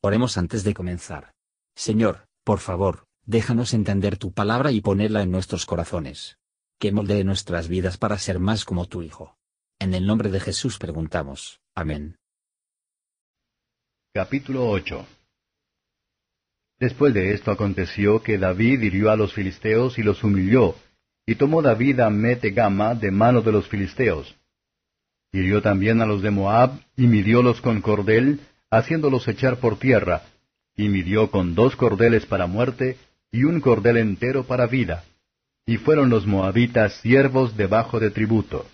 Oremos antes de comenzar. Señor, por favor, déjanos entender tu palabra y ponerla en nuestros corazones. Que moldee nuestras vidas para ser más como tu Hijo. En el nombre de Jesús preguntamos. Amén. Capítulo 8 Después de esto aconteció que David hirió a los filisteos y los humilló, y tomó David a Metegama de mano de los filisteos. Hirió también a los de Moab, y midiólos con cordel, haciéndolos echar por tierra, y midió con dos cordeles para muerte, y un cordel entero para vida. Y fueron los moabitas siervos debajo de tributo.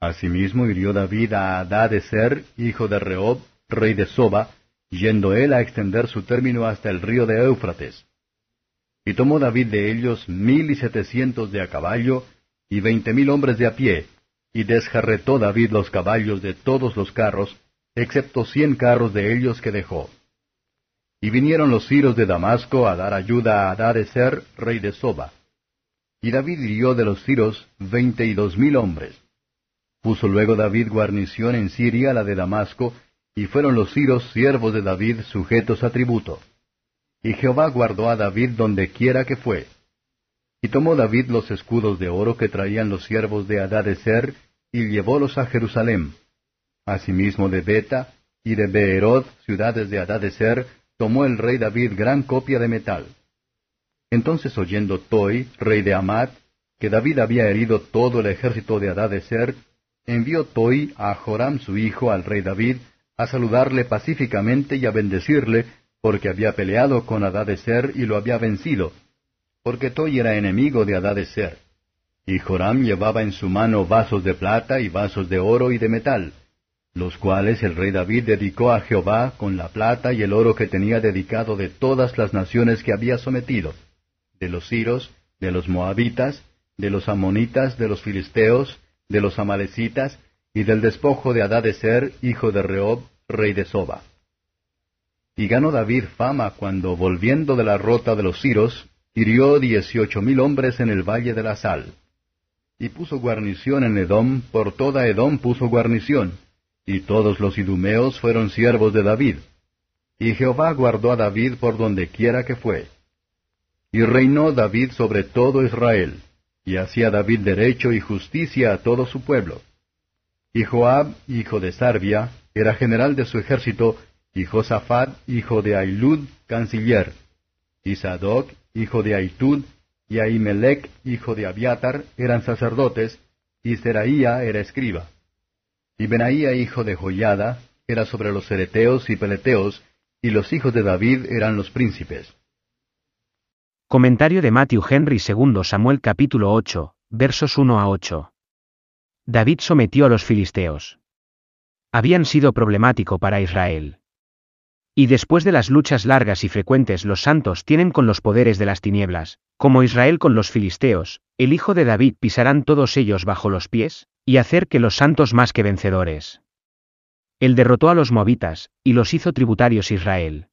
Asimismo hirió David a Adad-Eser, hijo de Rehob, rey de Soba, yendo él a extender su término hasta el río de Éufrates. Y tomó David de ellos mil y setecientos de a caballo, y veinte mil hombres de a pie, y desjarretó David los caballos de todos los carros, excepto cien carros de ellos que dejó. Y vinieron los siros de Damasco a dar ayuda a Adadeser, rey de Soba. Y David hirió de los siros veinte y dos mil hombres. Puso luego David guarnición en Siria, la de Damasco, y fueron los siros siervos de David sujetos a tributo. Y Jehová guardó a David donde quiera que fue. Y tomó David los escudos de oro que traían los siervos de Adadeser, y llevólos a Jerusalén Asimismo de Beta y de Beerod, ciudades de Adadeser, tomó el rey David gran copia de metal. Entonces oyendo Toi, rey de Amat, que David había herido todo el ejército de Adadeser, envió Toi a Joram su hijo al rey David, a saludarle pacíficamente y a bendecirle, porque había peleado con Adadeser y lo había vencido, porque Toi era enemigo de Adadeser. Y Joram llevaba en su mano vasos de plata y vasos de oro y de metal, los cuales el rey David dedicó a Jehová con la plata y el oro que tenía dedicado de todas las naciones que había sometido, de los siros, de los moabitas, de los amonitas, de los filisteos, de los amalecitas, y del despojo de Adadeser, hijo de Rehob, rey de Soba. Y ganó David fama cuando, volviendo de la rota de los siros, hirió dieciocho mil hombres en el valle de la sal. Y puso guarnición en Edom, por toda Edom puso guarnición, y todos los idumeos fueron siervos de David. Y Jehová guardó a David por donde quiera que fue. Y reinó David sobre todo Israel, y hacía David derecho y justicia a todo su pueblo. Y Joab, hijo de Sarbia, era general de su ejército, y Josafat, hijo de Ailud, canciller. Y Sadoc, hijo de Aitud, y Ahimelech, hijo de Abiatar, eran sacerdotes, y Seraía era escriba. Y Benaía hijo de Joyada era sobre los cereteos y peleteos, y los hijos de David eran los príncipes. Comentario de Matthew Henry II Samuel capítulo 8, versos 1 a 8. David sometió a los filisteos. Habían sido problemático para Israel. Y después de las luchas largas y frecuentes los santos tienen con los poderes de las tinieblas, como Israel con los filisteos, el hijo de David pisarán todos ellos bajo los pies, y hacer que los santos más que vencedores. Él derrotó a los moabitas, y los hizo tributarios Israel.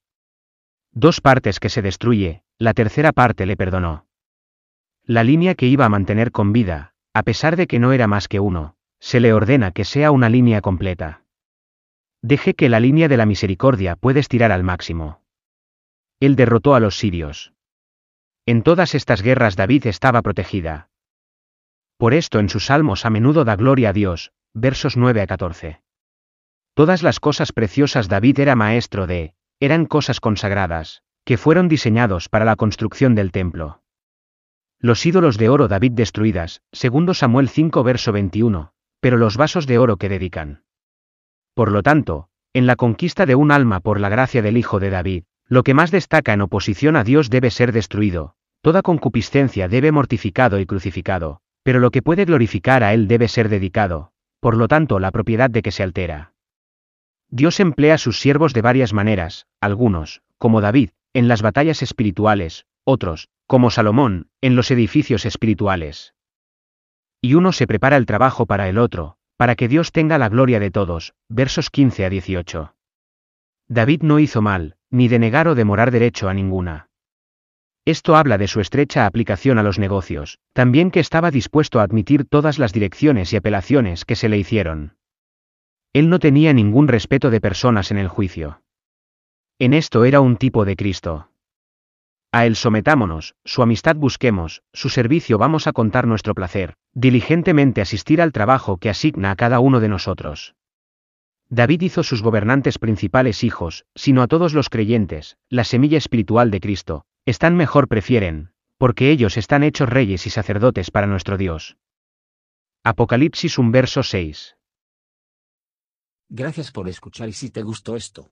Dos partes que se destruye, la tercera parte le perdonó. La línea que iba a mantener con vida, a pesar de que no era más que uno, se le ordena que sea una línea completa. Deje que la línea de la misericordia puede estirar al máximo. Él derrotó a los sirios. En todas estas guerras David estaba protegida. Por esto en sus salmos a menudo da gloria a Dios, versos 9 a 14. Todas las cosas preciosas David era maestro de, eran cosas consagradas, que fueron diseñados para la construcción del templo. Los ídolos de oro David destruidas, segundo Samuel 5 verso 21, pero los vasos de oro que dedican. Por lo tanto, en la conquista de un alma por la gracia del Hijo de David, lo que más destaca en oposición a Dios debe ser destruido, toda concupiscencia debe mortificado y crucificado, pero lo que puede glorificar a Él debe ser dedicado, por lo tanto la propiedad de que se altera. Dios emplea a sus siervos de varias maneras, algunos, como David, en las batallas espirituales, otros, como Salomón, en los edificios espirituales. Y uno se prepara el trabajo para el otro, para que Dios tenga la gloria de todos, versos 15 a 18. David no hizo mal, ni de negar o demorar derecho a ninguna. Esto habla de su estrecha aplicación a los negocios, también que estaba dispuesto a admitir todas las direcciones y apelaciones que se le hicieron. Él no tenía ningún respeto de personas en el juicio. En esto era un tipo de Cristo. A Él sometámonos, su amistad busquemos, su servicio vamos a contar nuestro placer, diligentemente asistir al trabajo que asigna a cada uno de nosotros. David hizo sus gobernantes principales hijos, sino a todos los creyentes, la semilla espiritual de Cristo, están mejor prefieren, porque ellos están hechos reyes y sacerdotes para nuestro Dios. Apocalipsis 1 verso 6. Gracias por escuchar y si te gustó esto,